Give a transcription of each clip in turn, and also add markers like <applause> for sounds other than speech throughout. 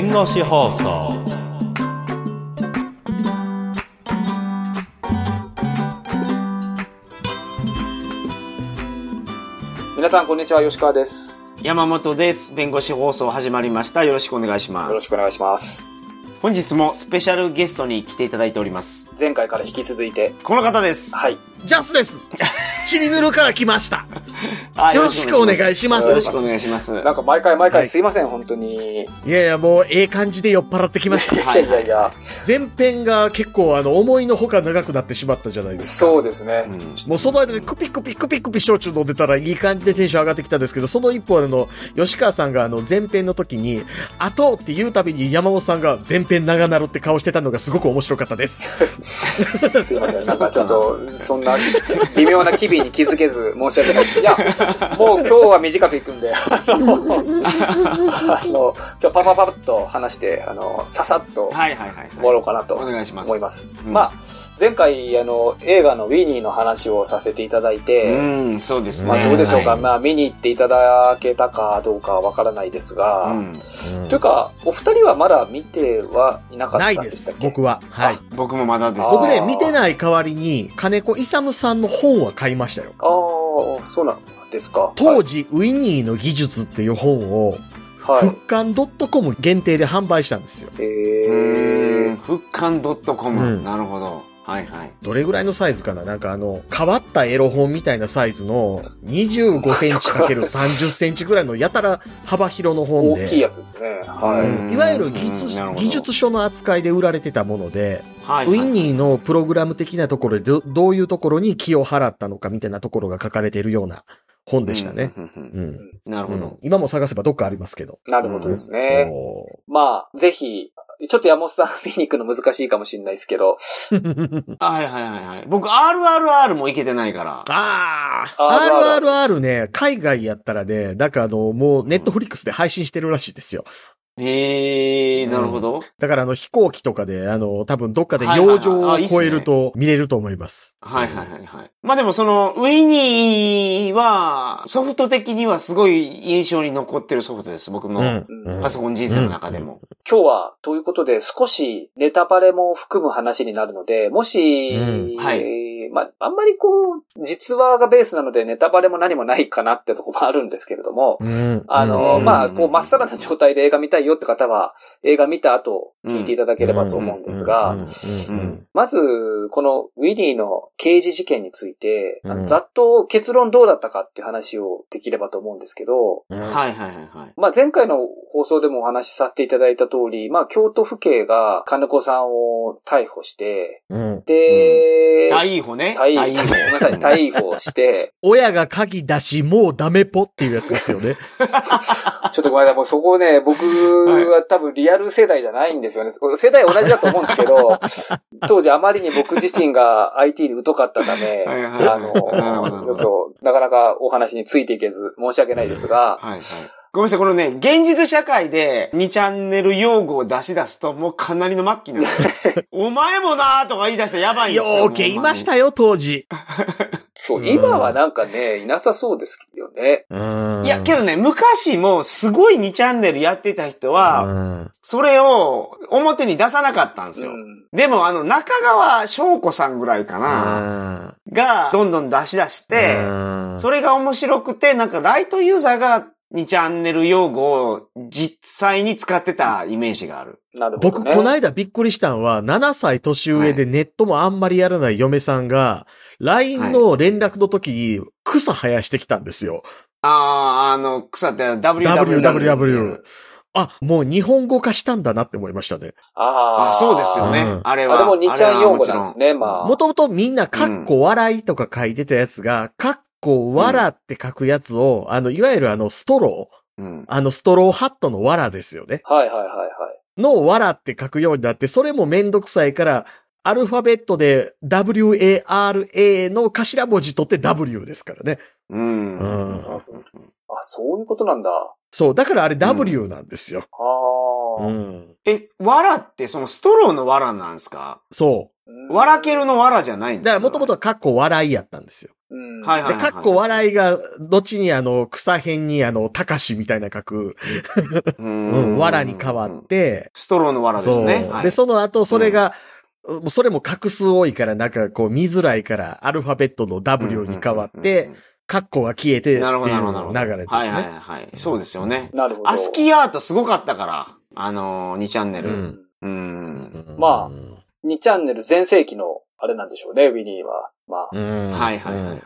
弁護士放送皆さんこんにちは吉川です山本です。弁護士放送始まりました。よろしくお願いします。よろしくお願いします本日もスペシャルゲストに来ていただいております。前回から引き続いてこの方です。はいジャスです。チリヌルから来ました。あ <laughs> よろしくお願いしますよろしくお願いします。なんか毎回毎はい回すいません、本当にいいやいや、もう、ええ感じで酔っ払ってきました。<laughs> やいやいや前編が結構、あの、思いのほか長くなってしまったじゃないですか。そうですね、うんもうその間でクピクピクピクピ焼酎飲んでたらいい感じでテンション上がってきたんですけど、その一方あの、吉川さんがあの、前編の時に、あとって言うたびに山本さんが前編長なるって顔してたのがすごく面白かったです。<laughs> すいませんなんかちょっとそんな微妙な機微に気づけず申し訳ない。いやもう今日は短くいくんで <laughs> あのあの今日パパパッと話してあのささっとはいはいはい、終わろうかなとお願いします。思います、うん。まあ前回あの映画のウィニーの話をさせていただいて、うん、そうですね。まあどうでしょうか、はいまあ見に行っていただけたかどうかはわからないですが、うんというか、お二人はまだ見てはいなかっないでたんでしたっけ？す僕は。はい。僕もまだです。あ僕ね、見てない代わりに、金子勇さんの本は買いましたよ。ああ、そうなんですか。当時、ウィニーの技術っていう本を、はい。はい復刊 .com 限定で販売したんですよ。えうーん、ー、復刊 .com、うんなるほど。はいはい。どれぐらいのサイズかな？なんかあの、変わったエロ本みたいなサイズの25センチ ×30 センチぐらいのやたら幅広の本で。大きいやつですね。はうんい。いわゆる技術技術書の扱いで売られてたもので、はい、ウィニーのプログラム的なところでどどういうところに気を払ったのかみたいなところが書かれているような本でしたね。なるほどうん。今も探せばどっかありますけど。なるほどですね。そまあ、ぜひ、ちょっと山本さん見に行くの難しいかもしれないですけど、う。<laughs> はいはいはいはい。僕 RRR もいけてないから。ああ、RRR RRR ね、海外やったらね、なんかあの、もうネットフリックスで配信してるらしいですよ。へえー、なるほど。だからあの飛行機とかで、あの、多分どっかで洋上をあいいっすね超えると見れると思います。はいはいはいはい。まあでもその、ウィニーは、ソフト的にはすごい印象に残ってるソフトです。僕のうんうんパソコン人生の中でも。今日は、ということで、少しネタバレも含む話になるので、もし、うんはいえーまあ、あんまりこう、実話がベースなのでネタバレも何もないかなってとこもあるんですけれども、うん。あの、うん。まあ、こう、まっさらな状態で映画見たいよって方は、映画見た後、聞いていただければと思うんですが、まず、このウィニーの刑事事件について、うん。ざっと結論どうだったかっていう話をできればと思うんですけど、うんはいはいはいはい。まあ前回の放送でもお話しさせていただいた通り、まあ京都府警が金子さんを逮捕して、うん。で、ね。逮捕、大ごめんなさい、逮捕して、<laughs> 親が鍵出し、もうダメポっていうやつですよね。<laughs> ちょっとごめんなさい、もうそこね、僕は多分リアル世代じゃないんですよね。世代同じだと思うんですけど、<laughs> 当時あまりに僕自身が IT に疎かったため、はいはいはいあの、ちょっと、なかなかお話についていけず、申し訳ないですが、はいはい。ごめんなさい、このね、現実社会で2チャンネル用語を出し出すと、もうかなりの末期なんで。<laughs> お前もなーとか言い出したらやばいんですよ。よーけいましたよ、当時。<laughs> そうう、ん今はなんかね、いなさそうですよね。うんいや、けどね、昔もすごい2チャンネルやってた人は、うんそれを表に出さなかったんですよ。うんでも、あの、中川翔子さんぐらいかな、が、どんどん出し出して、うんそれが面白くて、なんかライトユーザーが2チャンネル用語を実際に使ってたイメージがある。なるほど僕、ね。この間びっくりしたのは、7歳年上でネットもあんまりやらない嫁さんが、LINE の連絡の時に草生やしてきたんですよ。ああ、あの、草って WWW。WWW。あ、もう日本語化したんだなって思いましたね。ああそうですよね。うんあれは。あ、でも2ちゃん用語なんですね。ね、まあ。もともとみんなカッコ笑いとか書いてたやつが、カッコ笑って書くやつを、あの、いわゆるあの、ストロー、うん。あの、ストローハットの笑ですよね。はいはいはいはい。の笑って書くようになって、それもめんどくさいから、アルファベットで WARA の頭文字取って W ですからね。う。うんん。あ、そういうことなんだ。そう、だからあれ W なんですよ。ああ。うん。え、わらってそのストローのわらなんですか？そうんわらけるのわらじゃないんう。ですかだからもともとはカッコ笑いやったんですよ。うん。うんはいはいで、かっこ笑いが、後にあの、草辺にあの、たかしみたいな書く、う <laughs> うん、わらに変わっ。て、ストローのわらですね。はいで、その後、それが、それも画数多いから、なんかこう見づらいから、アルファベットの W に変わって、、カッコが消えてなるほど、なるほど。流れですはいはいね。はい。そうですよね。なるほど。アスキーアートすごかったから、あのー、2チャンネル。うんうん。まあ2チャンネル全盛期の、あれなんでしょうね、ウィニーは。まあ、うんはいはいはいはい。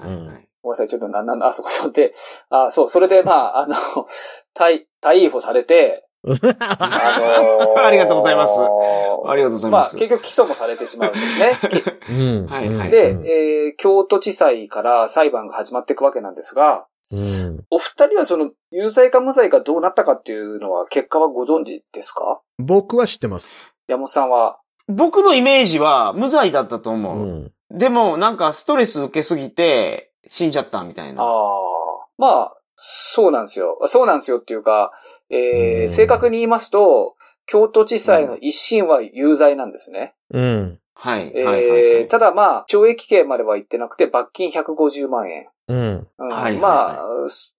ごめんなさい、ちょっとな、な、あ、そこ、それで、あ、そう、それで、まあ、あの、<laughs> 対、対捕されて、<laughs> あのーありがとうございますありがとうございますまあ、結局起訴もされてしまうんですね。<laughs> うんはいはいで、うんえー京都地裁から裁判が始まっていくわけなんですが、うんお二人はその、有罪か無罪かどうなったかっていうのは、結果はご存知ですか？僕は知ってます。山本さんは？僕のイメージは無罪だったとう思う。ん。でも、なんかストレス受けすぎて、死んじゃったみたいああな。。まあ、そうなんですよ。そうなんですよっていうか、えー、うん正確に言いますと、京都地裁の一審は有罪なんですね。うん。はい。えーはいはいはいただまあ、懲役刑までは言ってなくて、罰金150万円。うん。うんはいまあ、す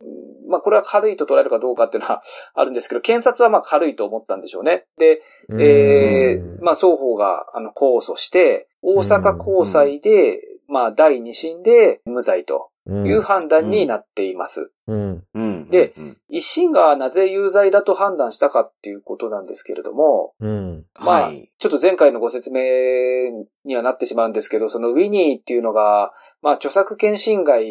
まあ、これは軽いと捉えるかどうかっていうのは <laughs> あるんですけど、検察はまあ軽いと思ったんでしょうね。で、えー、まあ、双方が、あの、控訴して、大阪高裁で、まあ、第二審で無罪とうんいう判断になっています。うん。うん。でうん、一審がなぜ有罪だと判断したかっていうことなんですけれども、うん。まあはい。ちょっと前回のご説明にはなってしまうんですけど、そのウィニーっていうのが、まあ著作権侵害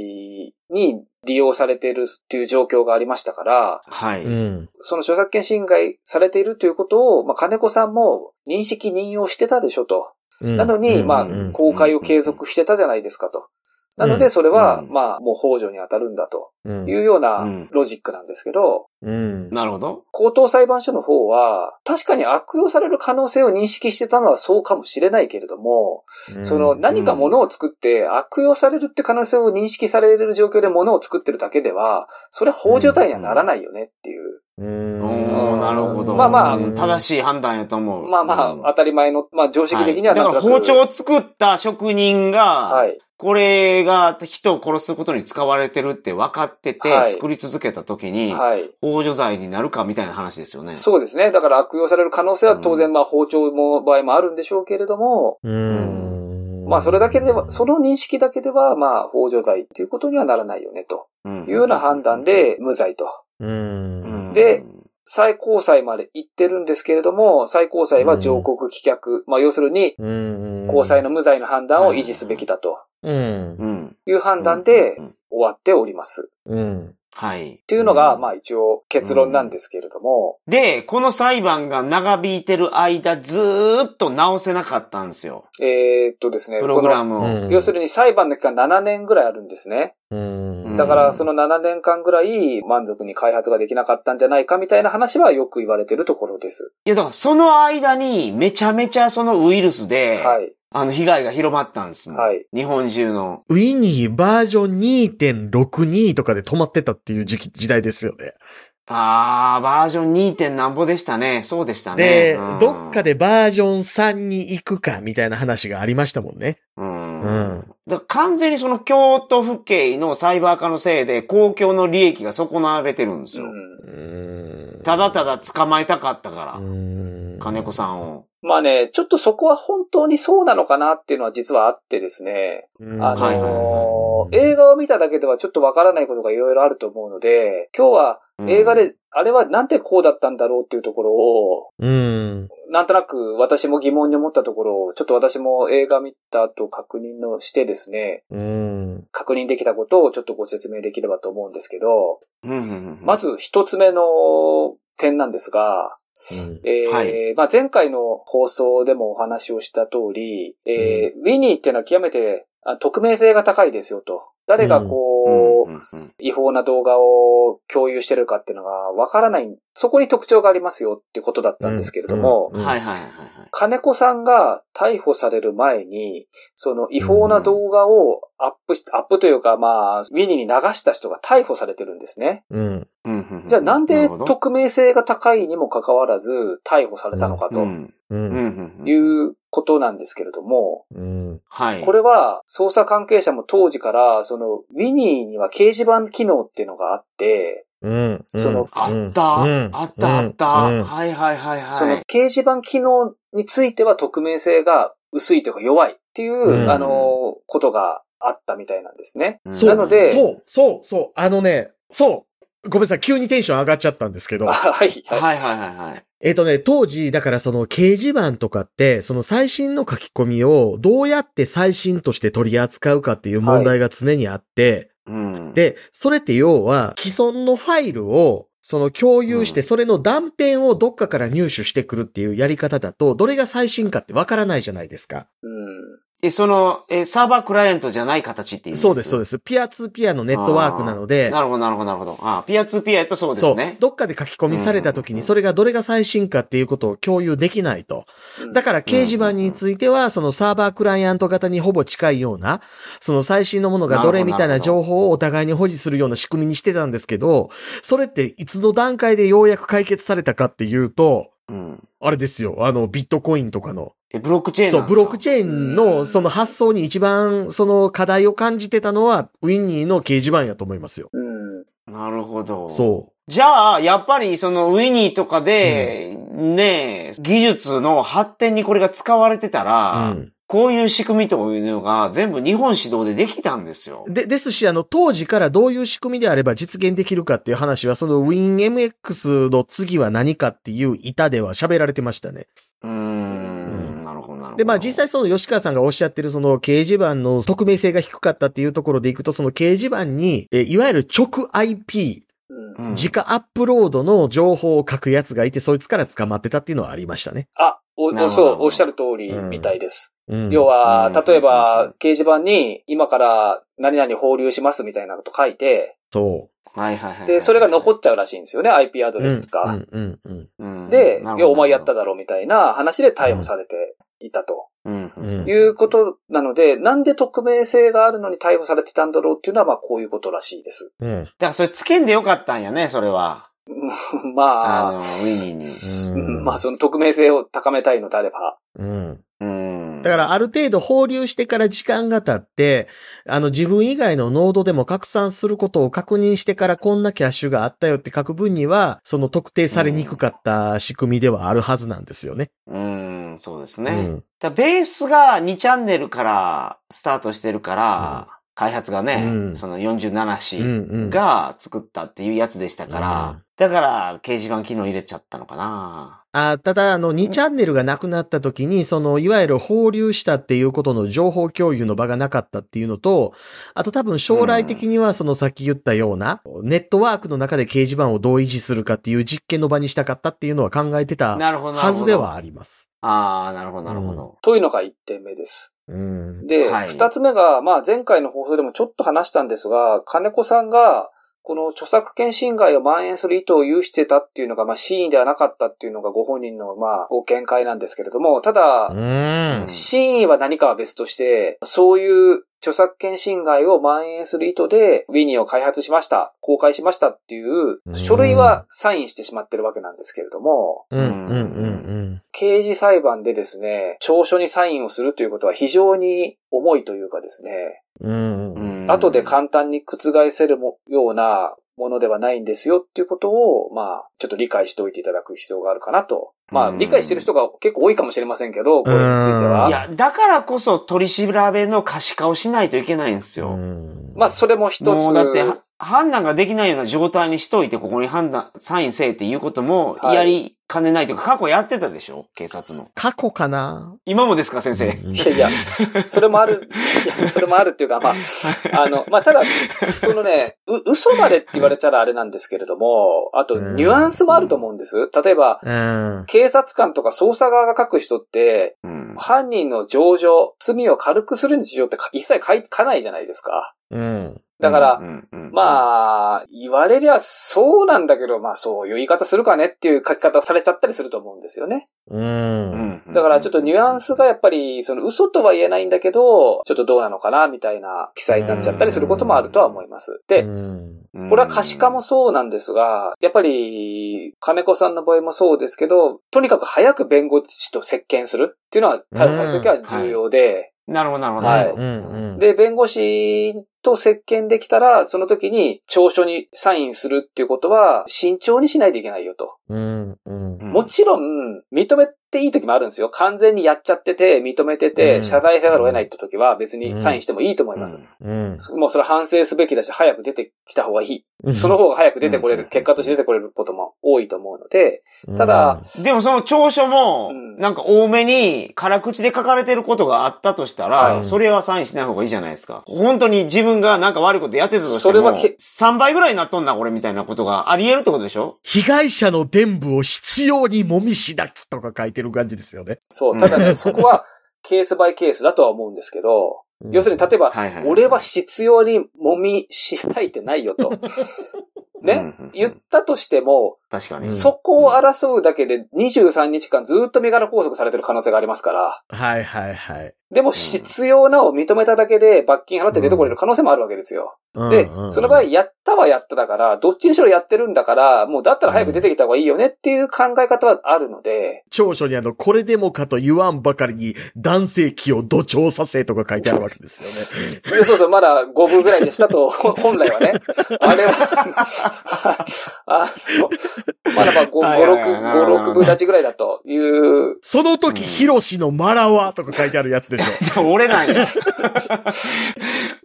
に利用されているっていう状況がありましたから、はい。うん。その著作権侵害されているということを、まあ金子さんも認識認用してたでしょと。なのに、まあうん公開を継続してたじゃないですかと。なので、それは、うんまあ、もう法助に当たるんだとうんいうよううなんロジックなんですけど、うん。なるほど。高等裁判所の方は、確かに悪用される可能性を認識してたのはそうかもしれないけれども、その何か物を作って悪用されるって可能性を認識される状況で物を作ってるだけでは、それは法助罪にはならないよねっていう。うん。なるほど。まあまあうん正しい判断やと思う。まあまあ、うん当たり前の、まあ常識的にはだなんとなく。から包丁を作った職人が、はい。これが人を殺すことに使われてるって分かってて、はい作り続けた時に、はい。法助罪になるかみたいな話ですよね。そうですね。だから悪用される可能性は当然まあ包丁も場合もあるんでしょうけれども、うん。まあそれだけでは、その認識だけではまあ法助罪っていうことにはならないよねとうんいうような判断で無罪と。う。うんんで、最高裁まで行ってるんですけれども、最高裁は上告棄却。まあ要するに、うん。高裁の無罪の判断を維持すべきだとうん。うん。いう判断でうん終わっております。うん。はい。っていうのが、んまあ一応結論なんですけれども、で、この裁判が長引いてる間、ずーっと直せなかったんですよ。えーっとですね、プログラこムを。要するに裁判の期間7年ぐらいあるんですね。うん。だからその7年間ぐらい満足に開発ができなかったんじゃないかみたいな話はよく言われてるところです。いや、だからその間にめちゃめちゃそのウイルスで、はい。あの被害が広まったんですもん。はい日本中の。ウィニーバージョン2.62とかで止まってたっていう時期、時代ですよね。あー、バージョン 2. 点なんぼでしたね。そうでしたね。でうん、どっかでバージョン3に行くかみたいな話がありましたもんね。うん。うんだ完全にその京都府警のサイバー化のせいで公共の利益が損なわれてるんですよ。ただただ捕まえたかったから、うん。金子さんを。まあね、ちょっとそこは本当にそうなのかなっていうのは実はあってですね、うん。あのーはいはいはい映画を見ただけではちょっとわからないことがいろいろあると思うので、今日は映画で、あれはなんでこうだったんだろうっていうところを、うん。なんとなく私も疑問に思ったところを、ちょっと私も映画見た後確認のしてですね、うん。確認できたことをちょっとご説明できればと思うんですけど、うんまず一つ目の点なんですが、えーはいまあ、前回の放送でもお話をした通り、えーウィニーっていうのは極めてあ匿名性が高いですよと。誰がここう、うんうん違法な動画を共有してるかっていうのがわからない、そこに特徴がありますよっていうことだったんですけれども、うんはいはいはいはい。金子さんが逮捕される前に、その違法な動画をアップし、アップというかまあ、ウィニーに流した人が逮捕されてるんですね。じゃあなんで匿名性が高いにもかかわらず逮捕されたのかというんうことなんですけれども、うん。はい。これは捜査関係者も当時から、そのウィニーには掲示板機能っていうのがあって、うん。そのあった、うんあった、あった、うんはいはいはいはい。その掲示板機能については匿名性が薄いというか弱いっていう、うんあの、ことがあったみたいなんですね。なのでそう、そう、そう。あのね、そう。ごめんなさい。急にテンション上がっちゃったんですけどあ。はい、ははい。いはいはいはい。えっ、とね、当時、だからその掲示板とかって、その最新の書き込みをどうやって最新として取り扱うかっていう問題が常にあって、うん。で、それって要は既存のファイルをその共有して、うんそれの断片をどっかから入手してくるっていうやり方だと、どれが最新かってわからないじゃないですか。うん。え、その、え、サーバークライアントじゃない形っていうそうです、そうでです。ピアツーピアのネットワークなので、なるほどなるほどなるほど。あピアツーピアやったらそうですね。どっかで書き込みされた時に、それがどれが最新かっていうことを共有できないと。うんだから掲示板については、そのサーバークライアント型にほぼ近いような、その最新のものがどれみたいな情報をお互いに保持するような仕組みにしてたんですけど、それっていつの段階でようやく解決されたかっていうと、うん。あれですよ、あの、ビットコインとかの。え、ブロックチェーンそう、なんですか？ブロックチェーンのその発想に一番その課題を感じてたのは、ウィンニーの掲示板やと思いますよ。うん。なるほど。そじゃあ、やっぱりそのウィニーとかで、ね技術の発展にこれが使われてたう。ら、うん。こういう仕組みというのが全部日本指導でできたんですよ。で、ですし、あの、当時からどういう仕組みであれば実現できるかっていう話は、その WinMX の次は何かっていう板では喋られてましたね。うーん。で、まあ実際その吉川さんがおっしゃってるその掲示板の匿名性が低かったっていうところでいくと、その掲示板に、えいわゆる直 IP、うんうん、自家アップロードの情報を書くやつがいて、そいつから捕まってたっていうのはありましたね。あ、おそう、おっしゃる通りみたいです。うん。要は、うん例えば、掲示板に今から何々放流しますみたいなこと書いて、そはいはいはい。で、それが残っちゃうらしいんですよね、IP アドう。レスとか。うん、うん、うん。うんで、いや、お前やっただ。だろみたいな話で逮捕されていたとうん。うんいうことなので、なんで匿名性があるのに逮捕されてたんだろうっていうのは、まあこういうことらしいです。うん。だからそれつけんでよかったんやね、それは。<laughs> まああの、ウ、ィニーに。うんまあその匿名性を高めたいのであれば。うん。うん。だからある程度放流してから時間が経って、あの自分以外のノードでも拡散することを確認してからこんなキャッシュがあったよって書く分には、その特定されにくかった仕組みではあるはずなんですよね。うん、そうですね。うん。ベースが2チャンネルからスタートしてるから、開発がね、うんその47うんうん市が作ったっていうやつでしたから、うんだから掲示板機能入れちゃったのかな。あただ、あの、2チャンネルがなくなった時に、その、いわゆる放流したっていうことの情報共有の場がなかったっていうのと、あと多分将来的にはそのさっき言ったような、ネットワークの中で掲示板をどう維持するかっていう実験の場にしたかったっていうのは考えてたはずではあります。ああ、なるほど、なるほど。というのが1点目です。うん。で、はい2つ目が、まあ前回の放送でもちょっと話したんですが、金子さんが、この著作権侵害を蔓延する意図を有してたっていうのが、まあ真意ではなかったっていうのがご本人の、まあ、ご見解なんですけれども、ただ、うん。真意は何かは別として、そういう著作権侵害を蔓延する意図で、ウィニーを開発しました、公開しましたっていううん書類はサインしてしまってるわけなんですけれども、刑事裁判でですね、調書にサインをするということは非常に重いというかですね、うん。後で簡単に覆せるもようなものではないんですよっていうことを、まあ、ちょっと理解しておいていただく必要があるかなと。まあ、うん理解してる人が結構多いかもしれませんけど、これについてうんは。いや、だからこそ取り調べの可視化をしないといけないんですよ。うんまあ、それも一つ。もうだって、は判断ができないような状態にしといて、ここに判断、サインせえっていうことも、はいやりかねないというか、過去やってたでしょ？警察の。過去かな？今もですか、先生？うんいやいや、<laughs> それもある、いや、それもあるっていうか、まあ、あの、まあ、ただ、そのね、う、嘘までって言われたらあれなんですけれども、あと、うんニュアンスもあると思うんです。例えば、うん。警察官とか捜査側が書く人って、うん。犯人の情状、罪を軽くする日常ってか一切書い書かないじゃないですか。うん。だから、うんうんうんまあ、言われりゃそうなんだけど、まあそういう言い方するかねっていう書き方されちゃったりすると思うんですよね。う。うんんだからちょっとニュアンスがやっぱり、その嘘とは言えないんだけど、ちょっとどうなのかなみたいな記載になっちゃったりすることもあるとは思います。で、これは可視化もそうなんですが、やっぱり、金子さんの場合もそうですけど、とにかく早く弁護士と接見するっていうのは、逮捕されるときは重要で、なるほど、なるほど。はいうんうん。で、弁護士と接見できたら、その時に調書にサインするっていうことは、慎重にしないといけないよと。うんもちろん、認めていい時もあるんですよ。完全にやっちゃってて、認めてうて、ん謝罪せざるを得ないって時は別にサインしてもいいと思います。うん。もうそれは反省すべきだし、早く出てきた方がいい。うんその方が早く出てこれる、うん結果として出てこれることも多いと思うので、ただ、でもその調書もう、んなんか多めに辛口で書かれてることがあったとしたら、はいそれはサインしない方がいいじゃないですか。本当に自分がなんか悪いことやってたとしても、それはけ3倍ぐらいになっとんな、これみたいなことがあり得るってことでしょ？被害者の伝部を必要にもみしだきとか書いてる感じですよね。そう、ただね、そこはケースバイケースだとは思うんですけど、要するに例えば、はいはい。俺は必要にもみしないてないよと。<laughs> ね、言ったとしても、確かに。うんそこを争うだけで23日間ずっと身柄拘束されてる可能性がありますから、はいはいはい。でも必要なを認めただけで罰金払って出てこれる可能性もあるわけですよ。で、その場合、やったはやっただから、どっちにしろやってるんだから、もうだったら早く出てきた方がいいよねっていう考え方はあるので、長所にあの、これでもかと言わんばかりに男性器を土調させとか書いてあるわけですよね。でそうそう、まだ5分ぐらいでしたと、ほ本来はね。あれは、あの、まだまあ5、はいはいはい。5、6、5、6分立ちぐらいだという、その時、うん。ヒロシのマラはとか書いてあるやつでしょ。<laughs> 俺なんや。っっ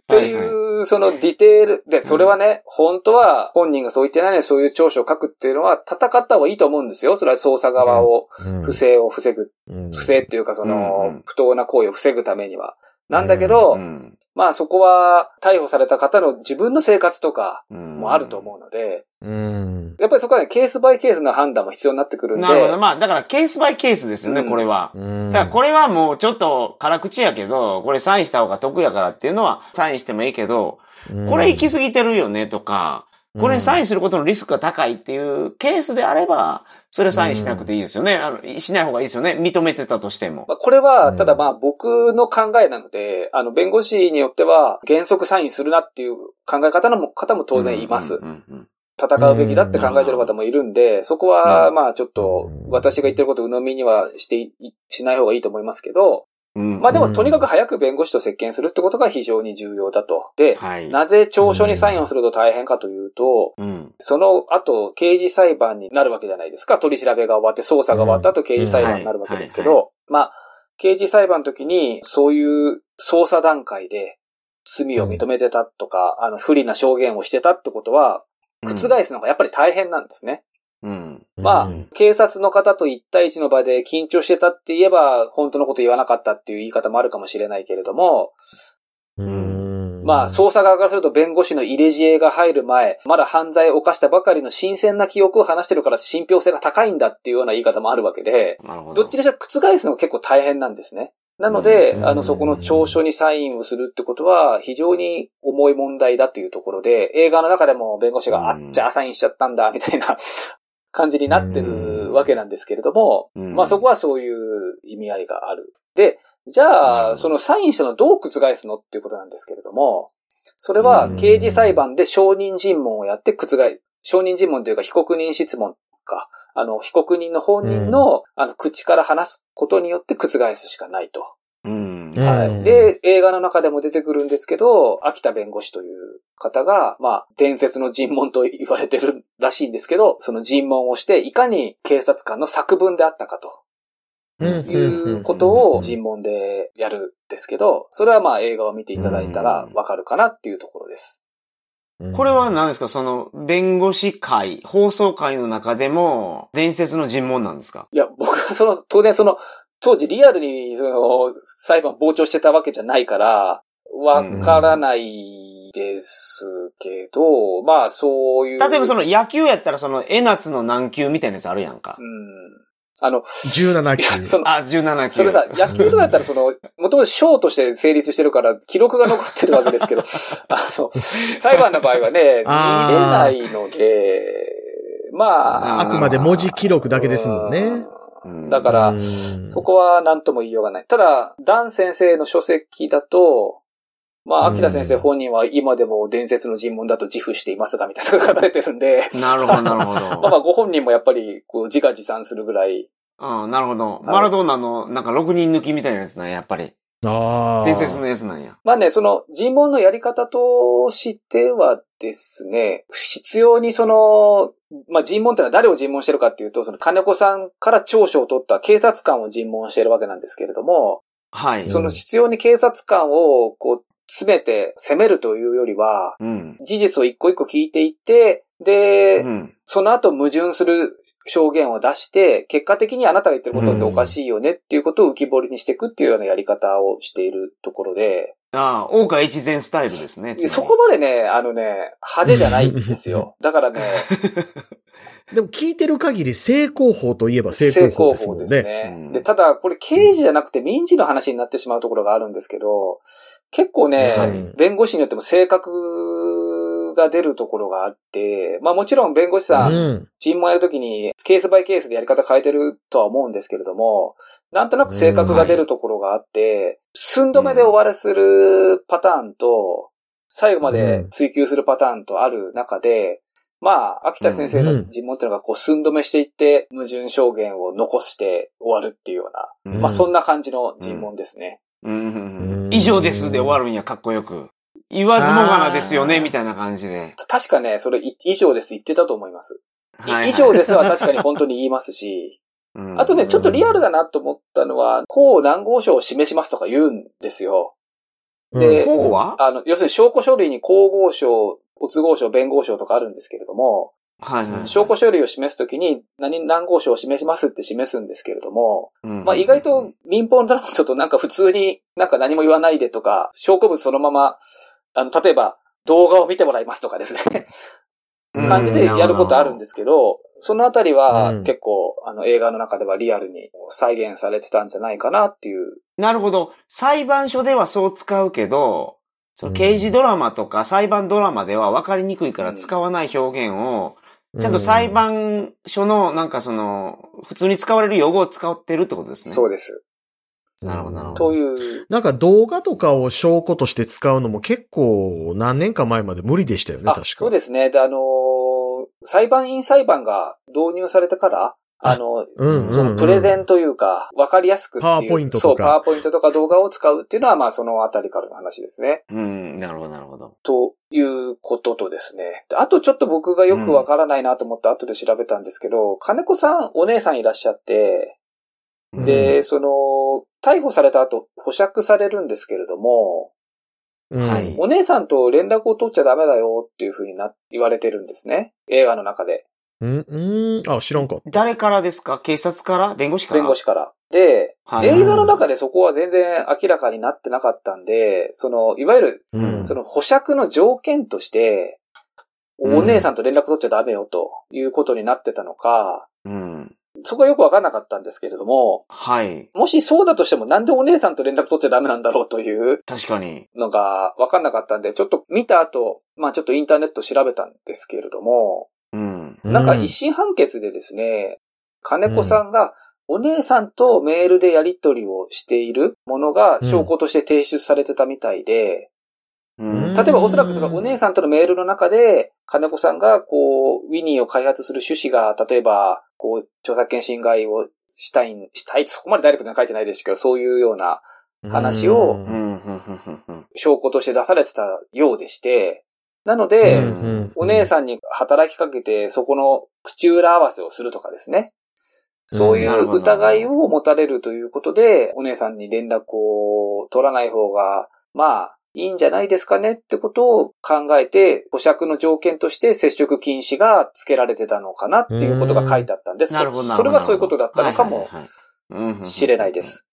ていう、そのディテール、で、それはね、本当は本人がそう言ってないのにそういう調書を書くっていうのは戦った方がいいと思うんですよ。それは捜査側を、不正を防ぐ、うん。不正っていうかそのん、不当な行為を防ぐためには。なんだけど、うんまあそこは逮捕された方の自分の生活とかうんもあると思うので、うん。やっぱりそこはね、ケースバイケースの判断も必要になってくるんで。なるほど。まあ、だからケースバイケースですよね、うんこれは。うんだからこれはもうちょっと辛口やけど、これサインした方が得やからっていうのはサインしてもいいけど、これ行き過ぎてるよねとか、これにサインすることのリスクが高いっていうケースであれば、それサインしなくていいですよね。あの、しない方がいいですよね。認めてたとしても。まあこれは、うんただまあ僕の考えなので、あの、弁護士によっては原則サインするなっていう考え方のも方も当然います。戦うべきだって考えてる方もいるんで、そこはうんまあちょっと私が言ってることを鵜呑みにはしてい、しない方がいいと思いますけど、うんまあでうんもとにかく早く弁護士と接見するってことが非常に重要だと。で、はい。なぜ調書にサインをすると大変かというと、うん。その後、刑事裁判になるわけじゃないですか。取り調べが終わって、捜査が終わった後、刑事裁判になるわけですけど、まあ、刑事裁判の時に、そういう捜査段階で罪を認めてたとか、あの、不利な証言をしてたってことは、覆すのがやっぱり大変なんですね。うん。まあ、警察の方と一対一の場で緊張してたって言えば、本当のこと言わなかったっていう言い方もあるかもしれないけれども、うんまあ、捜査側からすると弁護士の入れ知恵が入る前、まだ犯罪を犯したばかりの新鮮な記憶を話してるから信憑性が高いんだっていうような言い方もあるわけで、ど。どっちにしろ覆すのが結構大変なんですね。なので、うんあの、そこの調書にサインをするってことは非常に重い問題だというところで、映画の中でも弁護士が、うんあっちゃサインしちゃったんだ、みたいな感じになってるわけなんですけれども、うんまあそこはそういう意味合いがある。で、じゃあ、そのサインしたのをどう覆すのっていうことなんですけれども、それは刑事裁判で証人尋問をやって覆す。証人尋問というか被告人質問か。あの、被告人の本人の、あの、口から話すことによって覆すしかないと。うん。うんはい。で、映画の中でも出てくるんですけど、秋田弁護士という方が、まあ、伝説の尋問と言われてるらしいんですけど、その尋問をして、いかに警察官の作文であったかということを尋問でやるんですけど、それはまあ映画を見ていただいたらわかるかなっていうところです。これは何ですか？その、弁護士会、放送会の中でも、伝説の尋問なんですか？いや、僕はその、当然その、当時リアルにその、裁判傍聴してたわけじゃないから、わからないですけど、まあそういう。例えばその野球やったらその、江夏の何球みたいなやつあるやんかう。ん。あの、17いや、球。その、あ、17球。それさ、野球とかだったらその、<laughs> もともと賞として成立してるから、記録が残ってるわけですけど、<laughs> あの、裁判の場合はね、見れないので、まあ、あくまで文字記録だけですもんね。うんだからうんそこは何とも言いようがない。ただ、ダン先生の書籍だと、まあ、うん秋田先生本人は今でも伝説の尋問だと自負していますが、みたいなのが書かれてるんで、なるほど、<laughs> なるほど。まあまあ、ご本人もやっぱり、こう、自画自賛するぐらい、うん、なるほど。マラドーナの、なんか6人抜きみたいなやつなんや、やっぱり。ああ。伝説のやつなんや。まあね、その尋問のやり方としてはですね、必要にその、まあ尋問ってのは誰を尋問してるかっていうと、その金子さんから聴取を取った警察官を尋問してるわけなんですけれども、はい。その必要に警察官をこう、詰めて攻めるというよりは、うん。事実を一個一個聞いていって、で、うん。その後矛盾する証言を出して、結果的にあなたが言ってることっておかしいよねっていうことを浮き彫りにしていくっていうようなやり方をしているところで、ああ、大岡越前スタイルですね。そこまでね、あのね、派手じゃないんですよ。だからね、<laughs> でも聞いてる限り正攻法といえば正成攻法ですですもんね。ね。うんで、ただ、これ刑事じゃなくて民事の話になってしまうところがあるんですけど、結構ね、はい弁護士によっても性格が出るところがあって、まあもちろん弁護士さん、うん。尋問やるときにケースバイケースでやり方変えてるとは思うんですけれども、なんとなく性格が出るところがあって、寸止めで終わらせるパターンと、最後まで追求するパターンとある中で、まあ、秋田先生の尋問っていうのがこう寸止めしていって、矛盾証言を残して終わるっていうような、うんまあそんな感じの尋問ですね。うんうんううんん。以上ですで終わるんや、かっこよく。言わずもがなですよね、みたいな感じで。確かね、それい以上です言ってたと思います。いはいはい以上ですは確かに本当に言いますし、<laughs> うんあとね、ちょっとリアルだなと思ったのは、公何号証を示しますとか言うんですよ。でこうは？あの、要するに証拠書類に公号証、没号証、弁号証とかあるんですけれども、はいはい。証拠書類を示すときに何、何号証を示しますって示すんですけれども、うんまあ意外と民法のドラマだとなんか普通になんか何も言わないでとか、証拠物そのまま、あの、例えば動画を見てもらいますとかですね、感じでやることあるんですけど、そのあたりはうん結構、あの映画の中ではリアルに再現されてたんじゃないかなっていう。なるほど。裁判所ではそう使うけど、その刑事ドラマとか裁判ドラマでは分かりにくいから使わない表現を、ちゃんと裁判所のなんかその、普通に使われる用語を使ってるってことですね。そうです。なるほどなるほどという、なんか動画とかを証拠として使うのも結構何年か前まで無理でしたよね、あ確か。そうですね。で、あのー裁判員裁判が導入されてから、あの、うんうんそのプレゼンというか、わかりやすくっていう。パワーポイントとかそう、パワーポイントとか動画を使うっていうのは、まあそのあたりからの話ですね。うん、なるほどなるほど。ということとですね。であとちょっと僕がよくわからないなと思って後で調べたんですけど、金子さん、お姉さんいらっしゃって、うんで、その、逮捕された後、保釈されるんですけれども、うんはいお姉さんと連絡を取っちゃダメだよっていうふうにな、言われてるんですね。映画の中で。うん、うん、あ、知らんかった。誰からですか？警察から？弁護士から？弁護士から。で、はい映画の中でそこは全然明らかになってなかったんで、その、いわゆる、うんその保釈の条件として、うんお姉さんと連絡取っちゃダメよということになってたのか、うん。そこはよくわかんなかったんですけれども、はい。もしそうだとしてもなんでお姉さんと連絡取っちゃダメなんだろうという確かに。のがわかんなかったんで、ちょっと見た後、まあちょっとインターネット調べたんですけれども、うん。なんか一審判決でですね、金子さんがお姉さんとメールでやり取りをしているものが証拠として提出されてたみたいで、うん。例えばおそらくそのお姉さんとのメールの中で、金子さんがこう、ウィニーを開発する趣旨が、例えば、こう、著作権侵害をしたい、したい、そこまでダイレクトには書いてないですけど、そういうような話を。証拠として出されてたようでして、なので、うんお姉さんに働きかけて、そこの口裏合わせをするとかですね。そういう疑いを持たれるということで、お姉さんに連絡を取らない方が、まあ、いいんじゃないですかねってことを考えて、保釈の条件として接触禁止が付けられてたのかなっていうことが書いてあったんです。なるほど。それがそういうことだったのかももしれないで。す。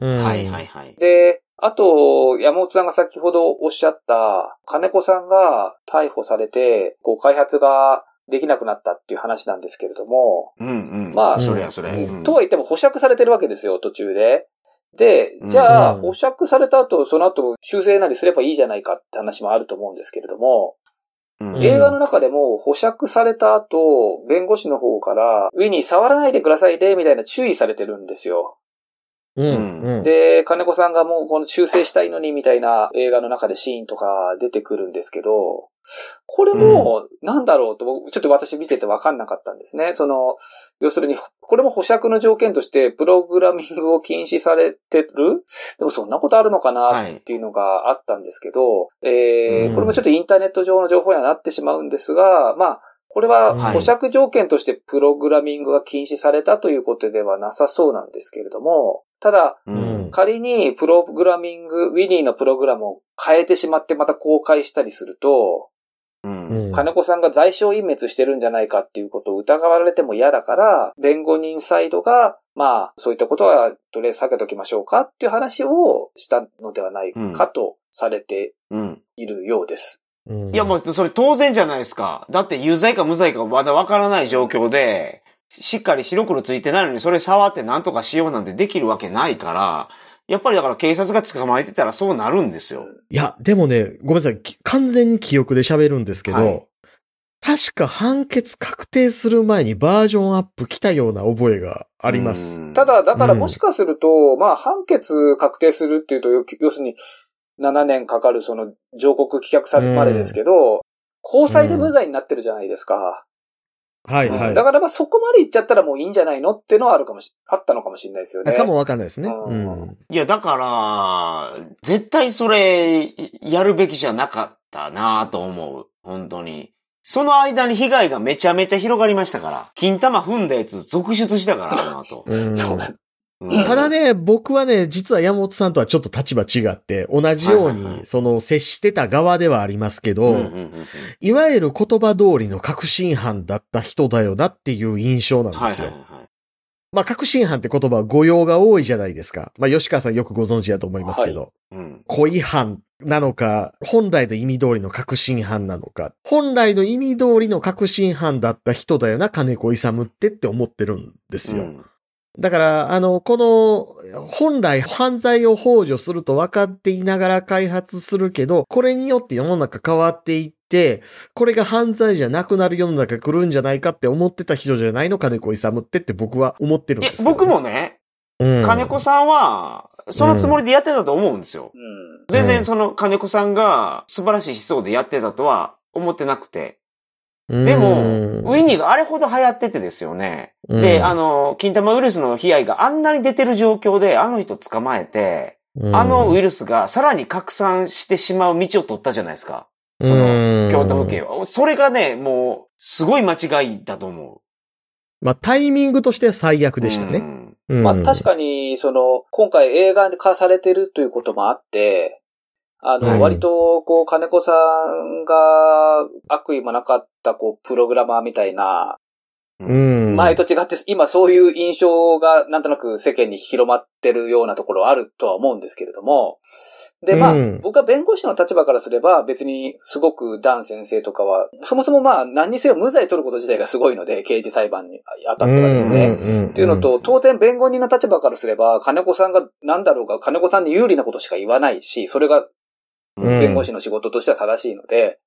うんはい、はい、はい。で、あと、山本さんが先ほどおっしゃった、金子さんが逮捕されて、こう、開発ができなくなったっていう話なんですけれども、うんうん。まあそれやそれ。とは言っても保釈されてるわけですよ、途中で。で、じゃあ、うん保釈された後、その後、修正なりすればいいじゃないかって話もあると思うんですけれども、うん。映画の中でも保釈された後、弁護士の方から、ウィニー触らないでくださいね、みたいな注意されてるんですよ。うん。うん。で、金子さんがもうこの修正したいのにみたいな映画の中でシーンとか出てくるんですけど、これも、なんだろうと、僕ちょっと私見てて分かんなかったんですね。その、要するに、これも保釈の条件として、プログラミングを禁止されてる？でもそんなことあるのかなっていうのがあったんですけど、えーうんこれもちょっとインターネット上の情報にはなってしまうんですが、まあ、これははい保釈条件としてプログラミングが禁止されたということではなさそうなんですけれども、ただ、うん。仮にプログラミング、ウィニーのプログラムを変えてしまってまた公開したりすると、うん。うん金子さんが在所隠滅してるんじゃないかっていうことを疑われても嫌だから、弁護人サイドが、まあ、そういったことはとりあえず避けときましょうかっていう話をしたのではないかとされてうん。いるようです。うんいや、もう、それ当然じゃないですか。だって有罪か無罪かまだわからない状況で、しっかり白黒ついてないのにそれ触って何とかしようなんてできるわけないから、やっぱりだから警察が捕まえてたらそうなるんですよ。いや、でもね、ごめんなさい。き完全に記憶で喋るんですけど、はい確か判決確定する前にバージョンアップ来たような覚えがあります。うんた、だ、だからうんもしかすると、まあ、判決確定するっていうと、要要するに、7年かかるその上告棄却されるまでですけど、高裁で無罪になってるじゃないですか。はいはい。だからまあそこまで行っちゃったらもういいんじゃないのっていうのはあるかもし、あったのかもしれないですよね。かもわかんないですね。ううんん。いや、だから、絶対それ、やるべきじゃなかったなと思う。本当に。その間に被害がめちゃめちゃ広がりましたから。金玉踏んだやつ続出したから、あの後。うんそうだ。うんただね、僕はね、実は山本さんとはちょっと立場違って、同じように、はいはいはいその、接してた側ではありますけど、いわゆる言葉通りの確信犯だった人だよなっていう印象なんですよ。はいはいはい。まあ、確信犯って言葉は語用が多いじゃないですか。まあ、吉川さんよくご存知だと思いますけど。うん。恋犯なのか、本来の意味通りの確信犯なのか、本来の意味通りの確信犯だった人だよな、金子勇ってって思ってるんですよ。うんだから、あの、この、本来犯罪を幇助すると分かっていながら開発するけど、これによって世の中変わっていって、これが犯罪じゃなくなる世の中来るんじゃないかって思ってた人じゃないの、金子勇ってって僕は思ってるんですけどね、僕もね、うん、金子さんは、そのつもりでやってたと思うんですよ。うん。全然その金子さんが素晴らしい思想でやってたとは思ってなくて。でも、ウィニーがあれほど流行っててですよね。で、あの、金玉ウイルスの被害があんなに出てる状況で、あの人捕まえて、のあのウイルスがさらに拡散してしまう道を取ったじゃないですか。その、京都府警は。それがね、もう、すごい間違いだと思まあ、タイミングとしては最悪う。でしたね。まあ確かに、その、今回映画化されてるということもあって、あの、はい割と、こう、金子さんが悪意もなかった、こう、プログラマーみたいな、うん。前と違って、今そういう印象がなんとなく世間に広まってるようなところはあるとは思うんですけれども、で、まあ、うん僕は弁護士の立場からすれば別にすごくダン先生とかは、そもそもまあ何にせよ無罪取ること自体がすごいので、刑事裁判に当たってはですね。ねっていうのと、当然弁護人の立場からすれば、金子さんが何だろうが、金子さんに有利なことしか言わないし、それがうん弁護士の仕事としては正しいので、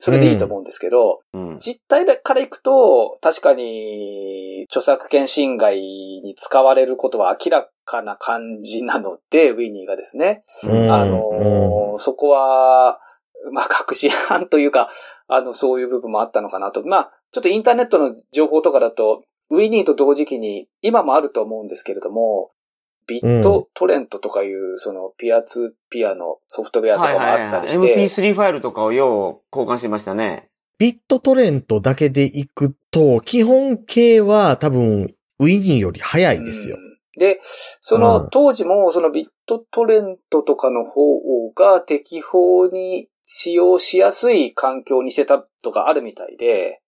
それでいいと思うんですけど、うん。実態からいくと、確かに、著作権侵害に使われることは明らかな感じなので、ウィニーがですね。うんあのーそこは、まあ、隠し犯というか、あの、そういう部分もあったのかなと。まあ、ちょっとインターネットの情報とかだと、ウィニーと同時期に、今もあると思うんですけれども、ビットトレントとかいう、その、ピアツーピアのソフトウェアとかもあったりして、MP3 ファイルとかをよう交換してましたね。ビットトレントだけで行くと、基本形は多分、ウィニーより早いですよ。うんで、そのうん当時もそのビットトレントとかの方が適法に使用しやすい環境にしてたとかあるみたいで、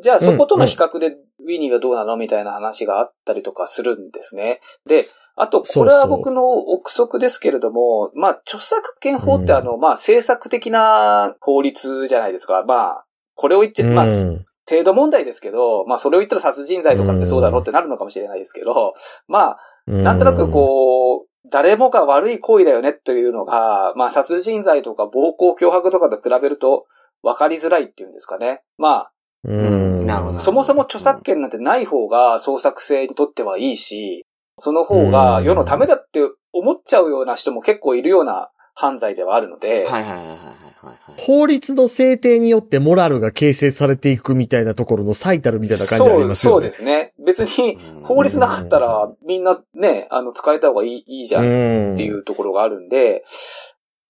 じゃあそことの比較でウィニーがどうなのみたいな話があったりとかするんですね。で、あと、これは僕の憶測ですけれども、まあ、著作権法ってあの、まあ、政策的な法律じゃないですか。まあ、これを言っちゃ、まあ、うん程度問題ですけど、まあそれを言ったら殺人罪とかってそうだろうってなるのかもしれないですけど、まあ、なんとなくこう、誰もが悪い行為だよねというのが、まあ殺人罪とか暴行脅迫とかと比べると分かりづらいっていうんですかね。まあ、うん。そもそも著作権なんてない方が創作性にとってはいいし、その方が世のためだって思っちゃうような人も結構いるような犯罪ではあるので、はいはいはいはいはいはい。法律の制定によってモラルが形成されていくみたいなところの最たるみたいな感じありそう、ますよね。そうですね。別に法律なかったらみんなね、あの使えた方がいいいいじゃんんっていうところがあるんで、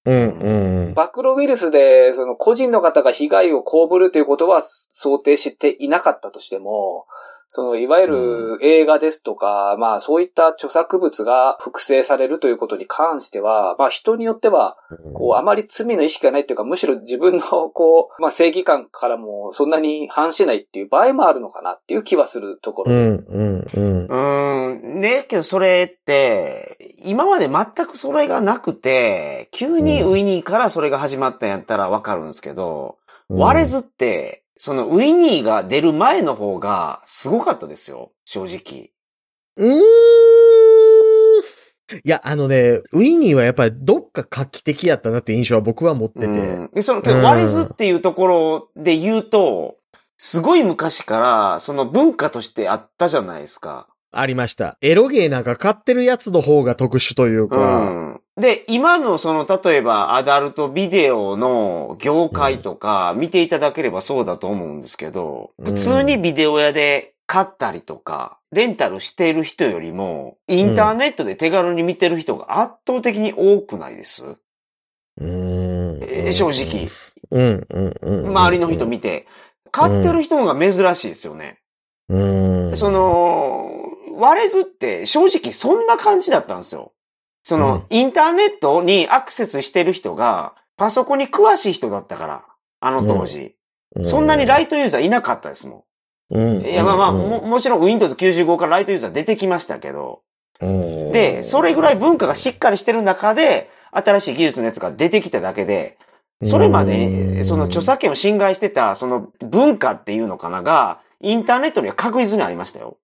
うん、うん。暴露ウイルスで、その個人の方が被害を被るということは想定していなかったとしても、その、いわゆる映画ですとか、まあそういった著作物が複製されるということに関しては、まあ人によっては、こう、あまり罪の意識がないっていうか、むしろ自分の、こう、まあ正義感からもそんなに反しないっていう場合もあるのかなっていう気はするとこうん、ろです。うん、うん。うーん。ね、けどそれって、今まで全くそれがなくて、急にウィニーからそれが始まったんやったらわかるんですけど、割れずって、そのウィニーが出る前の方がすごかったですよ、正直。うーん。いや、あのね、ウィニーはやっぱりどっか画期的やったなって印象は僕は持ってて。うんで、その、うん割れずっていうところで言うと、すごい昔から、その文化としてあったじゃないですか。ありました。エロゲーなんか買ってるやつの方が特殊といううか。ん。で、今のその、例えばアダルトビデオの業界とか見ていただければそうだと思うんですけど、うん普通にビデオ屋で買ったりとか、レンタルしている人よりも、インターネットで手軽に見てる人が圧倒的に多くないです、うんえー正直。うん。周りの人見て。買ってる人が珍しいですよね。うん。その、割れずって正直そんな感じだったんですよ。その、うん。インターネットにアクセスしてる人が、パソコンに詳しい人だったから、あの当時。うそんなにライトユーザーいなかったですもうん。ん。いや、まあまあ、も、もちろん Windows 95からライトユーザー出てきましたけど、うん。で、それぐらい文化がしっかりしてる中で、新しい技術のやつが出てきただけで、それまで、その著作権を侵害してた、その文化っていうのかなが、インターネットには確実にありましたよ。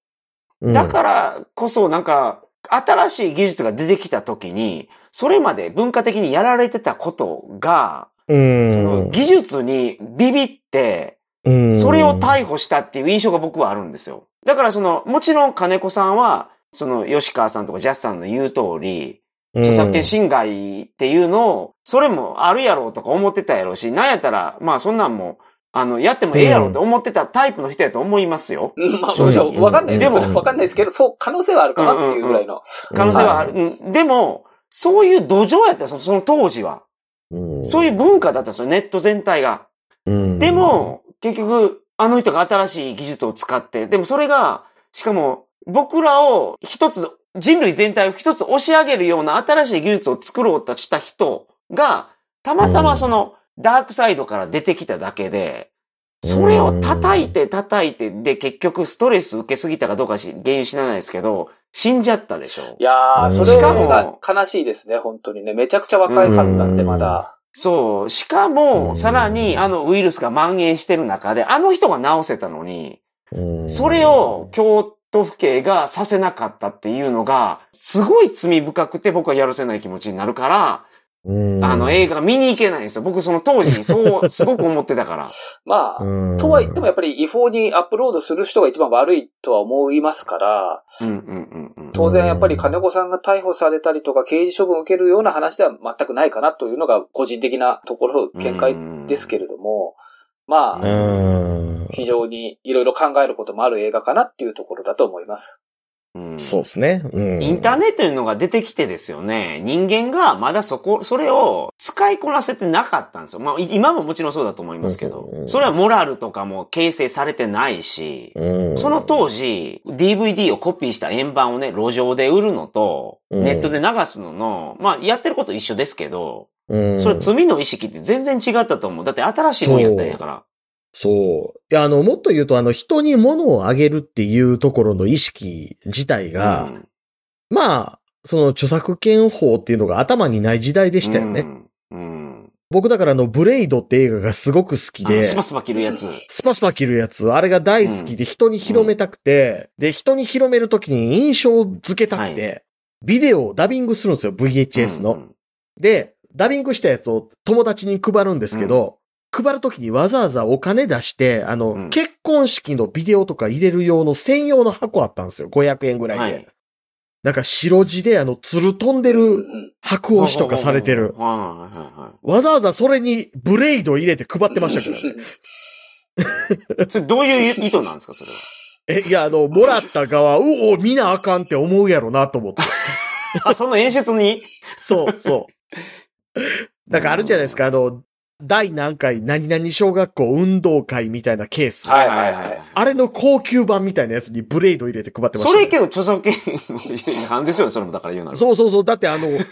だからこそなんか、新しい技術が出てきた時に、それまで文化的にやられてたことが、技術にビビって、うん。それを逮捕したっていう印象が僕はあるんですよ。だからその、もちろん金子さんは、その吉川さんとかジャスさんの言う通り、著作権侵害っていうのを、それもあるやろうとか思ってたやろうし、なんやったら、まあそんなんも、あの、やってもええやろうと思ってたタイプの人やと思いますよ。うんまあ、正もちろ直んわかんないですよ。でもわかんないですけど、そう、可能性はあるかなっていうぐらいの。可能性はある。うんでも、そういう土壌やったその当時は。そういう文化だったんですよ、ネット全体が。うんで、も、結局、あの人が新しい技術を使って、でもそれが、しかも、僕らを一つ、人類全体を一つ押し上げるような新しい技術を作ろうとした人が、たまたまその、ダークサイドから出てきただけで、それを叩いて叩いて、で、結局ストレス受けすぎたかどうかし、原因知らないですけど、死んじゃったでしょい。やー、うんそれが悲しいですね、本当にね。めちゃくちゃ若いかったんで、うんまだ。そう。しかうも、んさらに、あのウイルスが蔓延してる中で、あの人が治せたのに、うんそれを京都府警がさせなかったっていうのが、すごい罪深くて僕はやるせない気持ちになるから、うんあの映画見に行けないんですよ。僕その当時にそう、<laughs> すごく思ってたから。まあ、うんとは言ってもやっぱり違法にアップロードする人が一番悪いとは思いますから。当然やっぱり金子さんが逮捕されたりとか刑事処分を受けるような話では全くないかなというのが個人的なところ、見解ですけれども、まうあ、ん非常にいろいろ考えることもある映画かなっていうところだと思います。うんそうですね。うんインターネットというのが出てきてですよね、人間がまだそこ、それを使いこなせてなかったんですよ。まあ、い今ももちろんそうだと思いますけどうん、それはモラルとかも形成されてないし、うんその当時、DVD をコピーした円盤をね、路上で売るのと、うんネットで流すのの、まあ、やってること一緒ですけど、うんそれ罪の意識って全然違ったと思う。だって新しいもんやったんやから。そう。いや、あの、もっと言うと、あの、人に物をあげるっていうところの意識自体が、うんまあ、その著作権法っていうのが頭にない時代でしたよね。うん。うん僕だからあの、ブレイドって映画がすごく好きで、スパスパ切るやつ。スパスパ切るやつ、あれが大好きで人に広めたくて、で、人に広めるときに印象付けたくて、はビデオをダビングするんですよ、VHS の。うんで、ダビングしたやつを友達に配るんですけど、配るときにわざわざお金出して、あの、うん結婚式のビデオとか入れる用の専用の箱あったんですよ。500円ぐらいで。はい。なんか白地であの、つる飛んでるん白押しとかされてる。わざわざそれにブレイド入れて配ってましたけどね。<laughs> それどういう意図なんですか、それは？<laughs> え、いや、あの、もらった側、うお、見なあかんって思うやろなと思って。<laughs> あ、その演出に？そう、そう。なんかあるじゃないですか、あの、第何回何々小学校運動会みたいなケース。はいはいはい。あれの高級版みたいなやつにブレイド入れて配ってました、それけど著作権違反ですよね、それもだから言うなら。そうそうそう。だってあの、ね、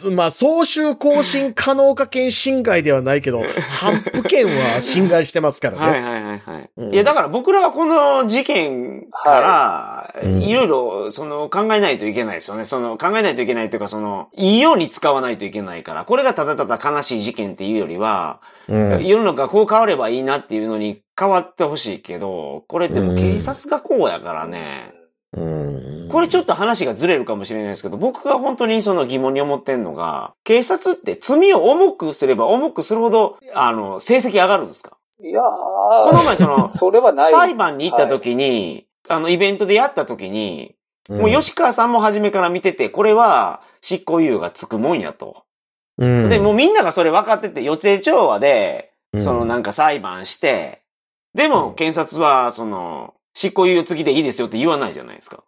<laughs> まあ、総集更新可能化権侵害ではないけど、反復権は侵害してますからね。はいはいはいはい。うんいや、だから僕らはこの事件から、いろいろ、その、考えないといけないですよね。その、考えないといけないというか、その、いいように使わないといけないから、これがただただ悲しい事件っていうよりは、うん。世の中がこう変わればいいなっていうのに変わってほしいけど、これでも警察がこうやからね。うん。これちょっと話がずれるかもしれないですけど、僕が本当にその疑問に思ってんのが、警察って罪を重くすれば重くするほど、あの、成績上がるんですか？いやこの前そのー、<laughs> それはない。裁判に行った時に、あの、イベントでやった時に、もう吉川さんも初めから見てて、これは執行猶予がつくもんやと。うん、で、もうみんながそれ分かってて、予定調和で、うんそのなんか裁判して、でも検察は、その、執行猶予付きでいいですよって言わないじゃないですか。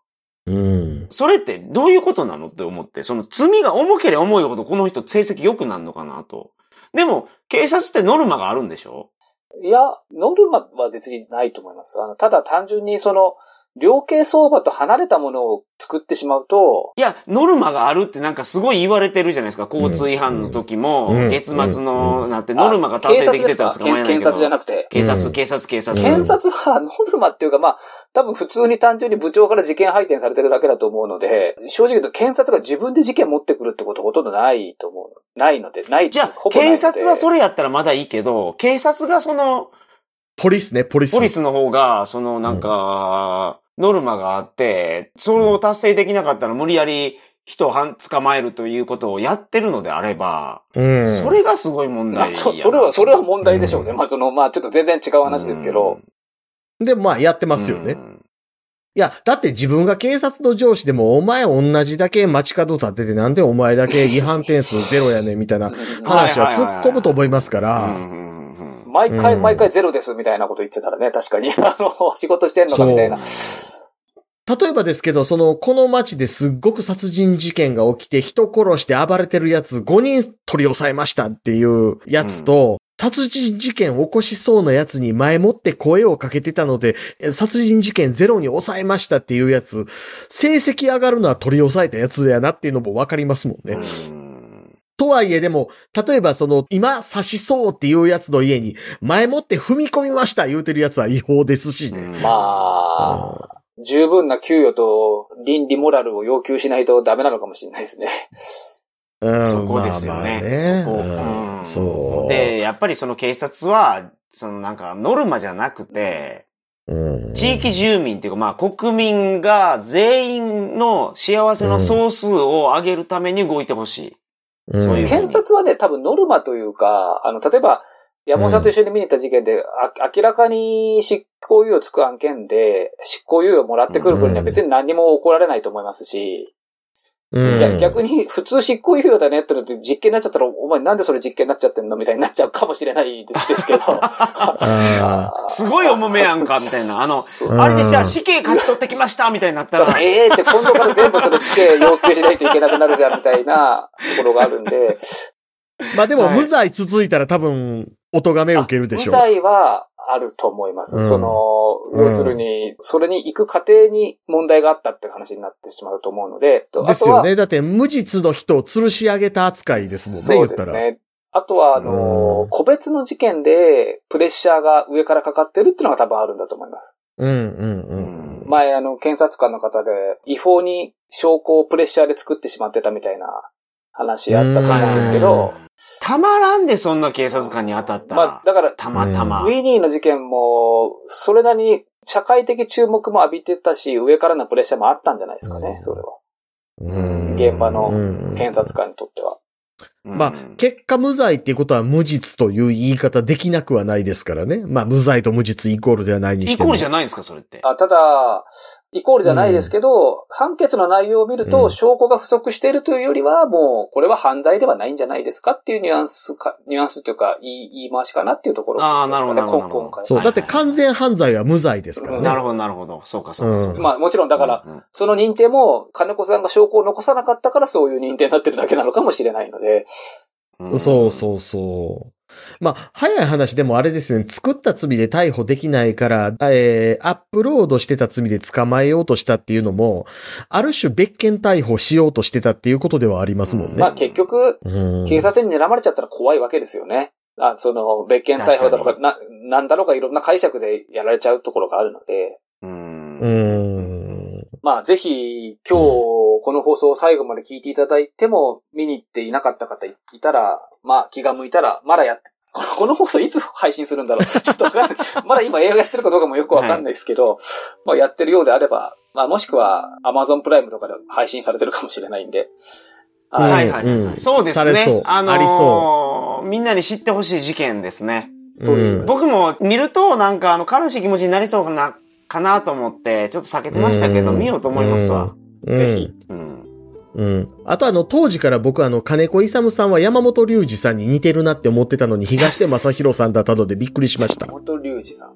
うん。それってどういうことなのって思って、その罪が重ければ重いほどこの人成績良くなるのかなと。でも、警察ってノルマがあるんでしょ？いや、ノルマは別にないと思います。あの、ただ単純にその、量刑相場と離れたものを作ってしまうと、いや、ノルマがあるってなんかすごい言われてるじゃないですか。交通違反の時も、うん月末の、うんなってノルマが達成できてたら捕まえないけど。検察じゃなくて。警察、うん警察、警察。検察はノルマっていうか、まあ、多分普通に単純に部長から事件配点されてるだけだと思うので、正直言うと検察が自分で事件持ってくるってことほとんどないと思う。ないので、ないじゃあ、検察はそれやったらまだいいけど、警察がその、ポリスね、ポリス。ポリスの方が、そのなんか、ノルマがあって、それを達成できなかったら無理やり人をは捕まえるということをやってるのであれば、うん。それがすごい問まあ題やなそそれは、それは問題でしょうね。うんまあ、その、まあ、ちょっと全然違う話ですけど。で、まあ、やってますよね。うんいや、だって自分が警察の上司でも、お前同じだけ街角立ってて、なんでお前だけ違反点数ゼロやねんみたいな話は突っ込むと思いますかうんら、うんうんうん毎回うん。毎回ゼロですみたいなこと言ってたらね、確かに、<laughs> あの、仕事してんのかみたいな。例えばですけど、その、この街ですっごく殺人事件が起きて、人殺して暴れてるやつ5人取り押さえましたっていうやつと、殺人事件を起こしそうなやつに前もって声をかけてたので、え殺人事件ゼロに抑えましたっていうやつ、成績上がるのは取り押さえたやつやなっていうのもわかりますもんね。うんとはいえでも、例えばその、今刺しそうっていうやつの家に、前もって踏み込みました言うてるやつは違法ですしね。まあ、十分な給与と倫理モラルを要求しないとダメなのかもしれないですね。うんそこですよね。そこ。うんうんそう。で、やっぱりその警察は、そのなんかノルマじゃなくて、うん地域住民っていうかまあ国民が全員の幸せの総数を上げるために動いてほしい。そういう検察はね、多分ノルマというか、あの、例えば、山本さんと一緒に見に行った事件で、あ明らかに執行猶予つく案件で、執行猶予もらってくる分には別に何にも起こられないと思いますし、うん逆逆に普通執行猶予だねってのって実験になっちゃったら、お前なんでそれ実験になっちゃってんのみたいになっちゃうかもしれないですけど。あ <laughs> <laughs> すごい重めやんか、みたいな。あの、あれでじゃあ死刑勝ち取ってきましたみたいになったら、ええって今度から全部それ死刑要求しないといけなくなるじゃんみたいなところがあるんで、まあでも、はい無罪続いたら多分、お咎め受けるでしょう。無罪はあると思います。うんその、要するに、それに行く過程に問題があったって話になってしまうと思うので、とですよね。だって、無実の人を吊るし上げた扱いですもんね、そうです。ね。あとは、あのうん、個別の事件でプレッシャーが上からかかってるっていうのが多分あるんだと思います。うん、うん、うん。前、あの、検察官の方で、違法に証拠をプレッシャーで作ってしまってたみたいな話あったと思うんですけど、たまらんでそんな警察官に当たったら。まあ、だから、たまたま。ウィニーの事件も、それなりに社会的注目も浴びてたし、上からのプレッシャーもあったんじゃないですかね、それは。うん現場のうん検察官にとっては。まあうん、結果無罪っていうことは無実という言い方できなくはないですからね。まあ、無罪と無実イコールではないにしても。イコールじゃないんですか、それって。あただ、イコールじゃないですけど、判決の内容を見ると、うん証拠が不足しているというよりは、もう、これは犯罪ではないんじゃないですかっていうニュアンスか、ニュアンスというか、言い、言い回しかなっていうところですかね。あーなるほどなるほど今今回。そう。はいだって完全犯罪は無罪ですからね。なるほど、なるほど。そうか、そうか、そうか。まあ、もちろんだから、うんうんその認定も、金子さんが証拠を残さなかったからそういう認定になってるだけなのかもしれないので、うんそうそうそう。まあ、早い話でもあれですね、作った罪で逮捕できないから、えー、アップロードしてた罪で捕まえようとしたっていうのも、ある種別件逮捕しようとしてたっていうことではありますもんね。まあ結局、うん警察に睨まれちゃったら怖いわけですよね。あその、別件逮捕だろうか、な、なんだろうかいろんな解釈でやられちゃうところがあるので、うんう。ん。まあぜひ、今日、この放送を最後まで聞いていただいても、見に行っていなかった方いたら、まあ気が向いたら、まだやって、こ <laughs> のこの放送いつ配信するんだろう？<laughs> ちょっとわかんない。まだ今映画やってるかどうかもよくわかんないですけど、まあやってるようであれば、まあもしくは Amazon プライムとかで配信されてるかもしれないんで、うんはい。はいはいはいうんそうですね。あのーありそみんなに知ってほしい事件ですね。う僕も見るとなんかあの悲しい気持ちになりそうかな、かなと思って、ちょっと避けてましたけど、うん見ようと思いますわ。うんぜひ。うん。うん。あとあの、当時から僕あの、金子勇さんは山本隆二さんに似てるなって思ってたのに、東出正宏さんだったのでびっくりしました。本隆二さん。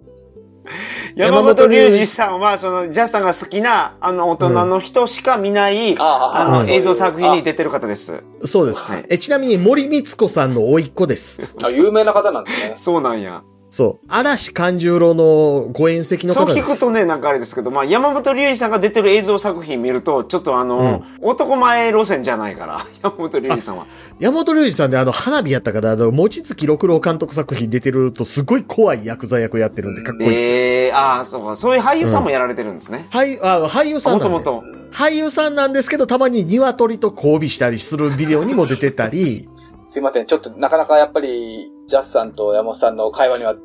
山本隆二さんは、その、ジャスさんが好きな、あの、大人の人しか見ない、あの、あ映像作品に出てる方です。そうです。はいえちなみに森光子さんの甥っ子です。あ、有名な方なんですね。そうなんや。そう。嵐勘十郎のご縁石のそう方です。聞くとね、なんかあれですけど、まあ、山本隆二さんが出てる映像作品見ると、ちょっとあの、男前路線じゃないから、<laughs> 山本隆二さんは。山本隆二さんであの、花火やったから、あの、望月六郎監督作品出てるとすごい怖いヤクザ役やってるんで、かっこいい。ええああ、そうか。そういう俳優さんもやられてるんですね。俳あ俳優さんもともと。俳優さんなんですけど、たまに鶏と交尾したりするビデオにも出てたり、<laughs> すいません。ちょっとなかなかやっぱり、ジャスさんと山本さんの会話には、あの、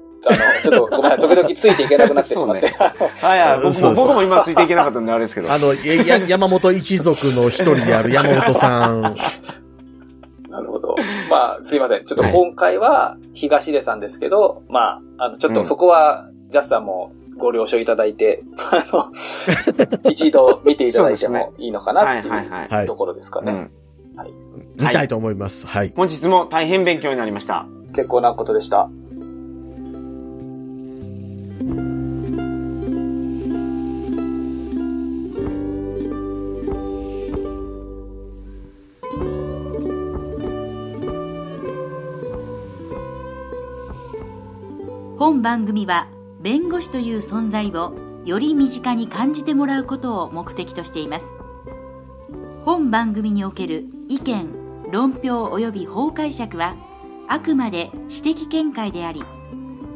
<laughs> ちょっとごめん。時々ついていけなくなってしまって。はいはい。僕も、そうそう僕も今ついていけなかったんであれですけど。あの、やや山本一族の一人である山本さん。<laughs> なるほど。まあ、すいません。ちょっと今回は東出さんですけど、まあ、あの、ちょっとそこは、ジャスさんもご了承いただいて、あの、<laughs> 一度見ていただいてもいいのかなっていはいはいははいうところですかね。うん。見たいと思います。はい。本日も大変勉強になりました。結構なことでした。本番組は弁護士という存在をより身近に感じてもらうことを目的としています本番組における意見論評及び法解釈はあくまで私的見解であり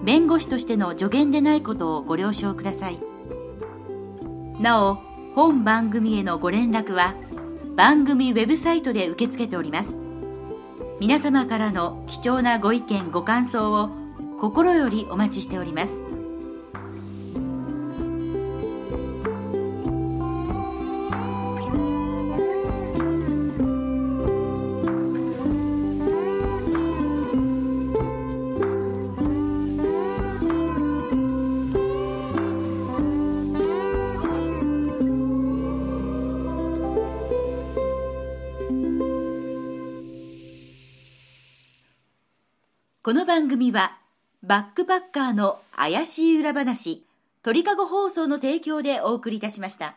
弁護士としての助言でないことをご了承ください。なお本番組へのご連絡は番組ウェブサイトで受け付けております。皆様からの貴重なご意見ご感想を心よりお待ちしております。この番組はバックパッカーの怪しい裏話鳥かご放送の提供でお送りいたしました。